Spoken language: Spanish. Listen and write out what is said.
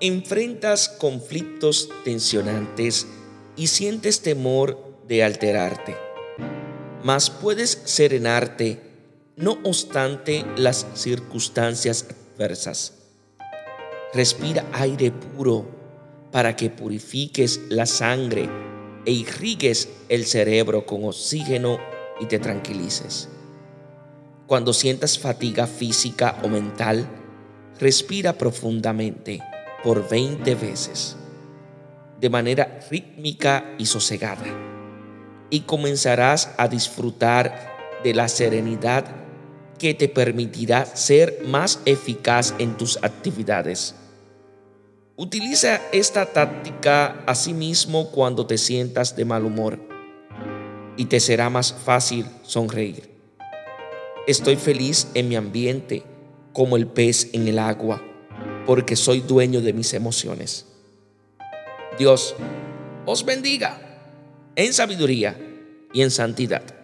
enfrentas conflictos tensionantes y sientes temor de alterarte, mas puedes serenarte no obstante las circunstancias adversas. Respira aire puro para que purifiques la sangre e irrigues el cerebro con oxígeno y te tranquilices. Cuando sientas fatiga física o mental, respira profundamente por 20 veces, de manera rítmica y sosegada, y comenzarás a disfrutar de la serenidad que te permitirá ser más eficaz en tus actividades. Utiliza esta táctica asimismo cuando te sientas de mal humor y te será más fácil sonreír. Estoy feliz en mi ambiente como el pez en el agua porque soy dueño de mis emociones. Dios os bendiga en sabiduría y en santidad.